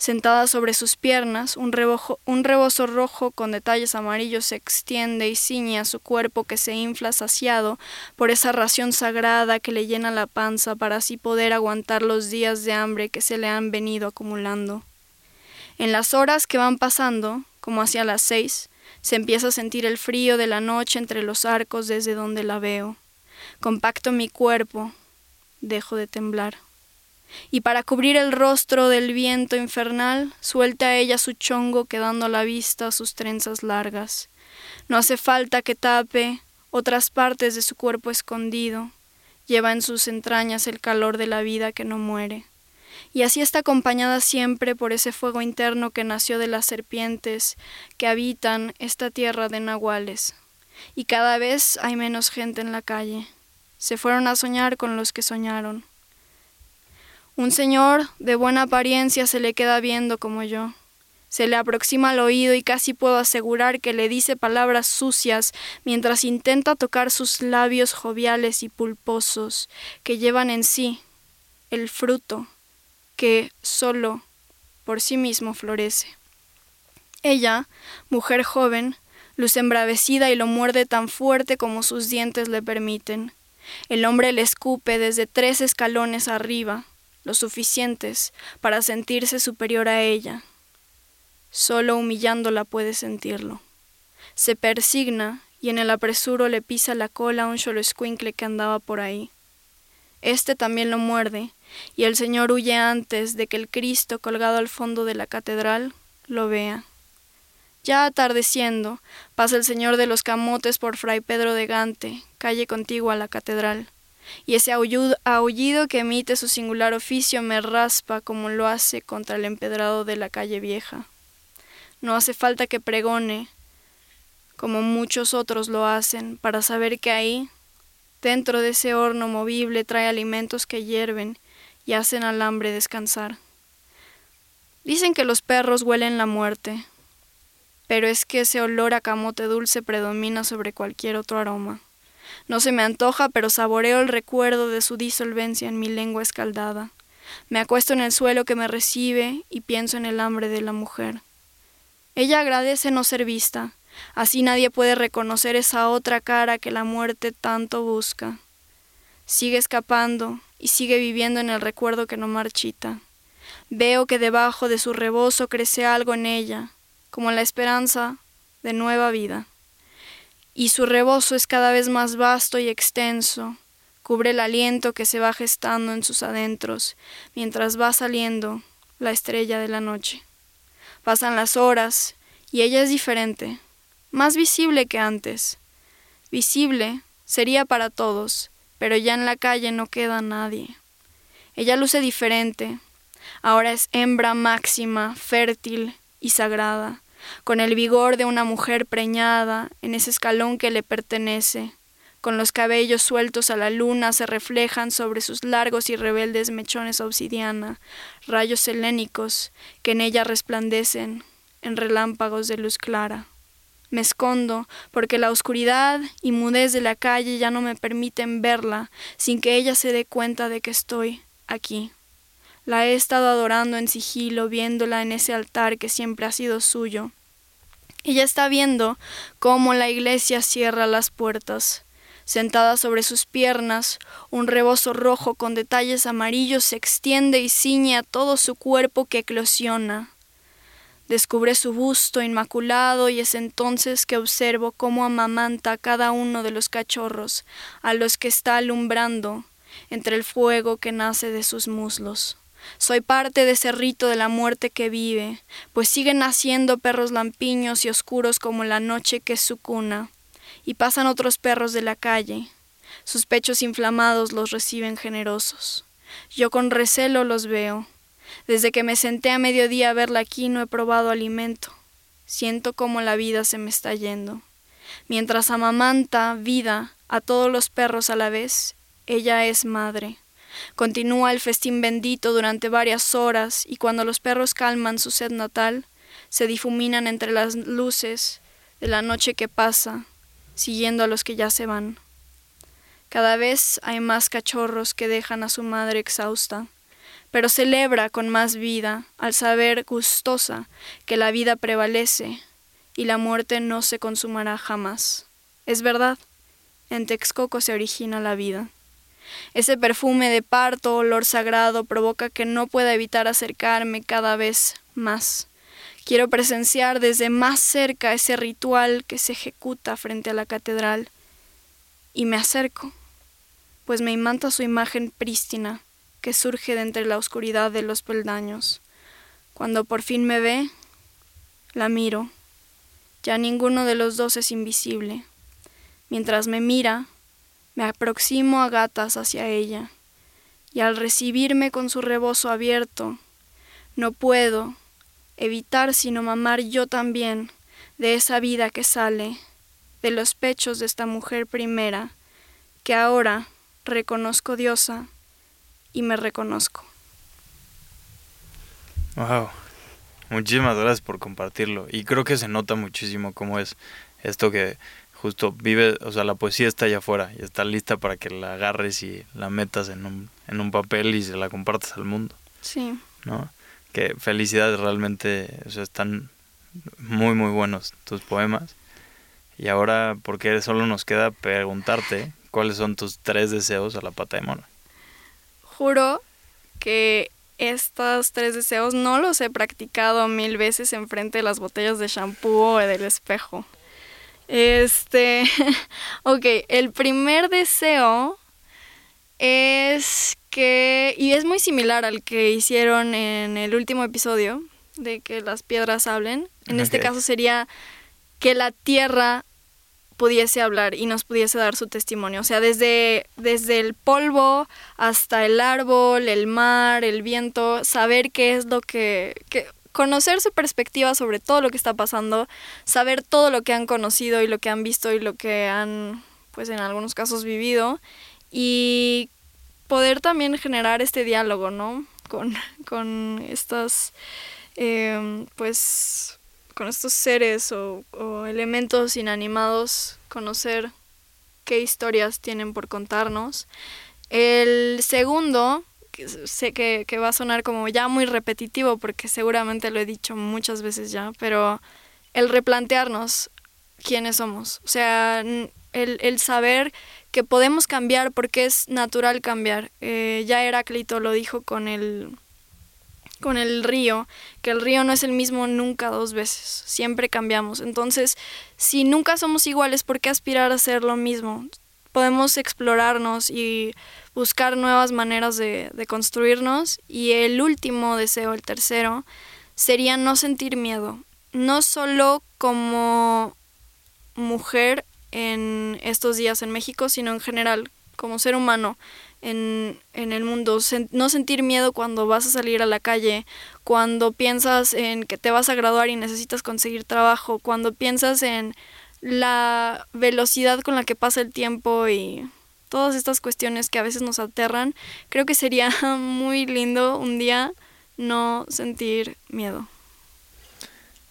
Sentada sobre sus piernas, un, un rebozo rojo con detalles amarillos se extiende y ciñe a su cuerpo que se infla saciado por esa ración sagrada que le llena la panza para así poder aguantar los días de hambre que se le han venido acumulando. En las horas que van pasando, como hacia las seis, se empieza a sentir el frío de la noche entre los arcos desde donde la veo. Compacto mi cuerpo, dejo de temblar. Y para cubrir el rostro del viento infernal, suelta ella su chongo quedando a la vista sus trenzas largas. No hace falta que tape otras partes de su cuerpo escondido. Lleva en sus entrañas el calor de la vida que no muere y así está acompañada siempre por ese fuego interno que nació de las serpientes que habitan esta tierra de nahuales. Y cada vez hay menos gente en la calle. Se fueron a soñar con los que soñaron. Un señor de buena apariencia se le queda viendo como yo. Se le aproxima al oído y casi puedo asegurar que le dice palabras sucias mientras intenta tocar sus labios joviales y pulposos que llevan en sí el fruto que solo por sí mismo florece. Ella, mujer joven, luce embravecida y lo muerde tan fuerte como sus dientes le permiten. El hombre le escupe desde tres escalones arriba, lo suficientes para sentirse superior a ella. Solo humillándola puede sentirlo. Se persigna y en el apresuro le pisa la cola a un escuincle que andaba por ahí. Este también lo muerde y el Señor huye antes de que el Cristo colgado al fondo de la catedral lo vea. Ya atardeciendo, pasa el Señor de los Camotes por Fray Pedro de Gante, calle contigua a la catedral, y ese aullido que emite su singular oficio me raspa como lo hace contra el empedrado de la calle vieja. No hace falta que pregone, como muchos otros lo hacen, para saber que ahí Dentro de ese horno movible trae alimentos que hierven y hacen al hambre descansar. Dicen que los perros huelen la muerte, pero es que ese olor a camote dulce predomina sobre cualquier otro aroma. No se me antoja, pero saboreo el recuerdo de su disolvencia en mi lengua escaldada. Me acuesto en el suelo que me recibe y pienso en el hambre de la mujer. Ella agradece no ser vista, así nadie puede reconocer esa otra cara que la muerte tanto busca. Sigue escapando y sigue viviendo en el recuerdo que no marchita. Veo que debajo de su rebozo crece algo en ella, como la esperanza de nueva vida. Y su rebozo es cada vez más vasto y extenso, cubre el aliento que se va gestando en sus adentros, mientras va saliendo la estrella de la noche. Pasan las horas y ella es diferente, más visible que antes. Visible sería para todos, pero ya en la calle no queda nadie. Ella luce diferente, ahora es hembra máxima, fértil y sagrada, con el vigor de una mujer preñada en ese escalón que le pertenece, con los cabellos sueltos a la luna se reflejan sobre sus largos y rebeldes mechones obsidiana, rayos helénicos que en ella resplandecen en relámpagos de luz clara. Me escondo porque la oscuridad y mudez de la calle ya no me permiten verla sin que ella se dé cuenta de que estoy aquí. La he estado adorando en sigilo, viéndola en ese altar que siempre ha sido suyo. Ella está viendo cómo la iglesia cierra las puertas. Sentada sobre sus piernas, un rebozo rojo con detalles amarillos se extiende y ciñe a todo su cuerpo que eclosiona. Descubre su busto inmaculado y es entonces que observo cómo amamanta a cada uno de los cachorros a los que está alumbrando entre el fuego que nace de sus muslos. Soy parte de ese rito de la muerte que vive, pues siguen naciendo perros lampiños y oscuros como la noche que es su cuna, y pasan otros perros de la calle. Sus pechos inflamados los reciben generosos. Yo con recelo los veo, desde que me senté a mediodía a verla aquí no he probado alimento. Siento como la vida se me está yendo. Mientras amamanta vida a todos los perros a la vez, ella es madre. Continúa el festín bendito durante varias horas y cuando los perros calman su sed natal, se difuminan entre las luces de la noche que pasa, siguiendo a los que ya se van. Cada vez hay más cachorros que dejan a su madre exhausta pero celebra con más vida al saber gustosa que la vida prevalece y la muerte no se consumará jamás. Es verdad, en Texcoco se origina la vida. Ese perfume de parto, olor sagrado, provoca que no pueda evitar acercarme cada vez más. Quiero presenciar desde más cerca ese ritual que se ejecuta frente a la catedral. Y me acerco, pues me imanta su imagen prístina, que surge de entre la oscuridad de los peldaños. Cuando por fin me ve, la miro. Ya ninguno de los dos es invisible. Mientras me mira, me aproximo a gatas hacia ella, y al recibirme con su rebozo abierto, no puedo evitar sino mamar yo también de esa vida que sale de los pechos de esta mujer primera, que ahora reconozco diosa y me reconozco. Wow. Muchísimas gracias por compartirlo. Y creo que se nota muchísimo cómo es esto que justo vive, o sea, la poesía está allá afuera y está lista para que la agarres y la metas en un, en un papel y se la compartas al mundo. Sí. ¿No? Que felicidades realmente, o sea, están muy, muy buenos tus poemas. Y ahora, porque solo nos queda preguntarte cuáles son tus tres deseos a la pata de mono juro que estos tres deseos no los he practicado mil veces enfrente de las botellas de shampoo o del espejo. Este, ok, el primer deseo es que, y es muy similar al que hicieron en el último episodio, de que las piedras hablen. En este caso sería que la tierra pudiese hablar y nos pudiese dar su testimonio. O sea, desde, desde el polvo hasta el árbol, el mar, el viento, saber qué es lo que, que conocer su perspectiva sobre todo lo que está pasando, saber todo lo que han conocido y lo que han visto y lo que han pues en algunos casos vivido y poder también generar este diálogo, ¿no? Con, con estas, em, pues, con estos seres o, elementos inanimados, conocer qué historias tienen por contarnos. El segundo, sé que, que, va a sonar como ya muy repetitivo porque seguramente lo he dicho muchas veces ya, pero el replantearnos quiénes somos. O sea, el, el saber que podemos cambiar porque es natural cambiar. Eh, ya Heráclito lo dijo con el, con el río, que el río no es el mismo nunca dos veces, siempre cambiamos. Entonces, si nunca somos iguales, ¿por qué aspirar a ser lo mismo? Podemos explorarnos y buscar nuevas maneras de, de construirnos. Y el último deseo, el tercero, sería no sentir miedo. No solo como mujer en estos días en México, sino en general, como ser humano en, en el mundo. no sentir miedo cuando vas a salir a la calle, cuando piensas en que te vas a graduar y necesitas conseguir trabajo, cuando piensas en la velocidad con la que pasa el tiempo y todas estas cuestiones que a veces nos aterran, creo que sería muy lindo un día no sentir miedo.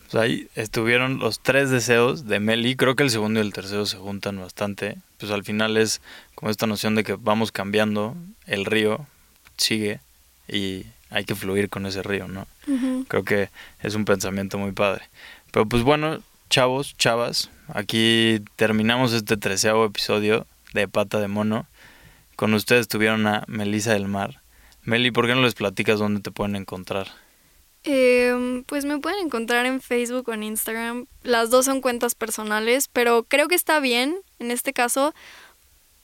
Pues ahí estuvieron los tres deseos de Meli. Creo que el segundo y el tercero se juntan bastante. Pues al final es como esta noción de que vamos cambiando, el río sigue y hay que fluir con ese río, ¿no? Creo que es un pensamiento muy padre. Pero pues bueno, chavos, chavas, aquí terminamos este treceavo episodio de Pata de Mono. Con ustedes tuvieron a Melisa del Mar. Meli, ¿por qué no les platicas dónde te pueden encontrar? Eh, pues me pueden encontrar en Facebook o en Instagram. Las dos son cuentas personales, pero creo que está bien en este caso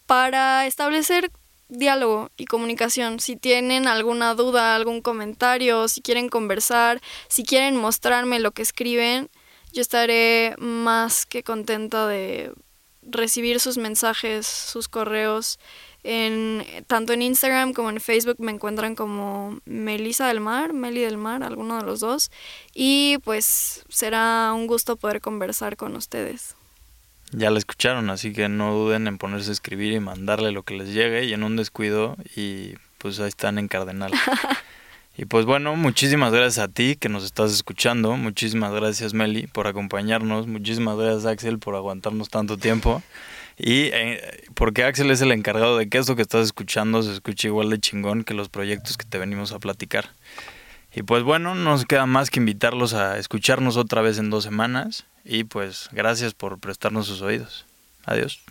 para establecer diálogo y comunicación. Si tienen alguna duda, algún comentario, si quieren conversar, si quieren mostrarme lo que escriben, yo estaré más que contenta de recibir sus mensajes, sus correos en, tanto en Instagram como en Facebook me encuentran como Melisa del Mar, Meli del Mar, alguno de los dos. Y pues será un gusto poder conversar con ustedes. Ya la escucharon, así que no duden en ponerse a escribir y mandarle lo que les llegue y en un descuido y pues ahí están en Cardenal. y pues bueno, muchísimas gracias a ti que nos estás escuchando, muchísimas gracias Meli por acompañarnos, muchísimas gracias Axel por aguantarnos tanto tiempo. Y eh, porque Axel es el encargado de que esto que estás escuchando se escuche igual de chingón que los proyectos que te venimos a platicar. Y pues bueno, no nos queda más que invitarlos a escucharnos otra vez en dos semanas. Y pues gracias por prestarnos sus oídos. Adiós.